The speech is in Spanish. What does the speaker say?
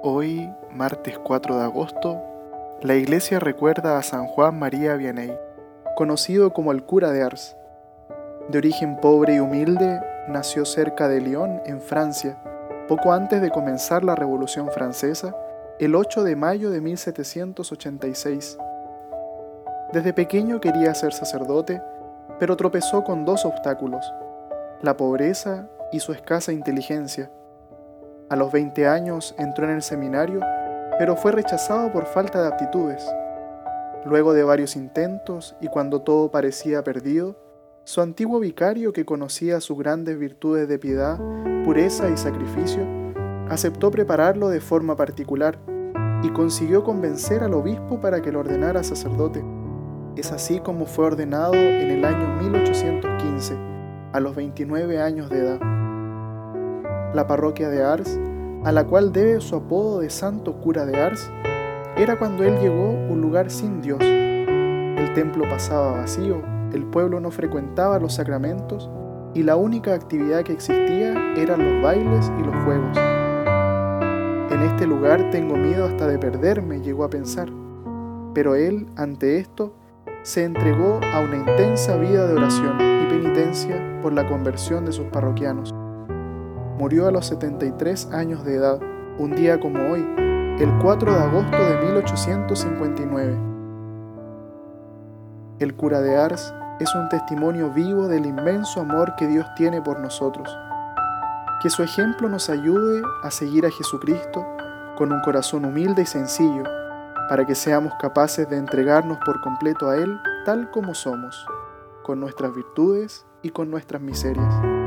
Hoy, martes 4 de agosto, la iglesia recuerda a San Juan María Vianney, conocido como el cura de Ars. De origen pobre y humilde, nació cerca de Lyon, en Francia, poco antes de comenzar la Revolución Francesa, el 8 de mayo de 1786. Desde pequeño quería ser sacerdote, pero tropezó con dos obstáculos, la pobreza y su escasa inteligencia. A los 20 años entró en el seminario, pero fue rechazado por falta de aptitudes. Luego de varios intentos y cuando todo parecía perdido, su antiguo vicario, que conocía sus grandes virtudes de piedad, pureza y sacrificio, aceptó prepararlo de forma particular y consiguió convencer al obispo para que lo ordenara sacerdote. Es así como fue ordenado en el año 1815, a los 29 años de edad. La parroquia de Ars, a la cual debe su apodo de Santo Cura de Ars, era cuando él llegó un lugar sin Dios. El templo pasaba vacío, el pueblo no frecuentaba los sacramentos y la única actividad que existía eran los bailes y los juegos. En este lugar tengo miedo hasta de perderme, llegó a pensar. Pero él, ante esto, se entregó a una intensa vida de oración y penitencia por la conversión de sus parroquianos murió a los 73 años de edad, un día como hoy, el 4 de agosto de 1859. El cura de Ars es un testimonio vivo del inmenso amor que Dios tiene por nosotros. Que su ejemplo nos ayude a seguir a Jesucristo con un corazón humilde y sencillo, para que seamos capaces de entregarnos por completo a Él tal como somos, con nuestras virtudes y con nuestras miserias.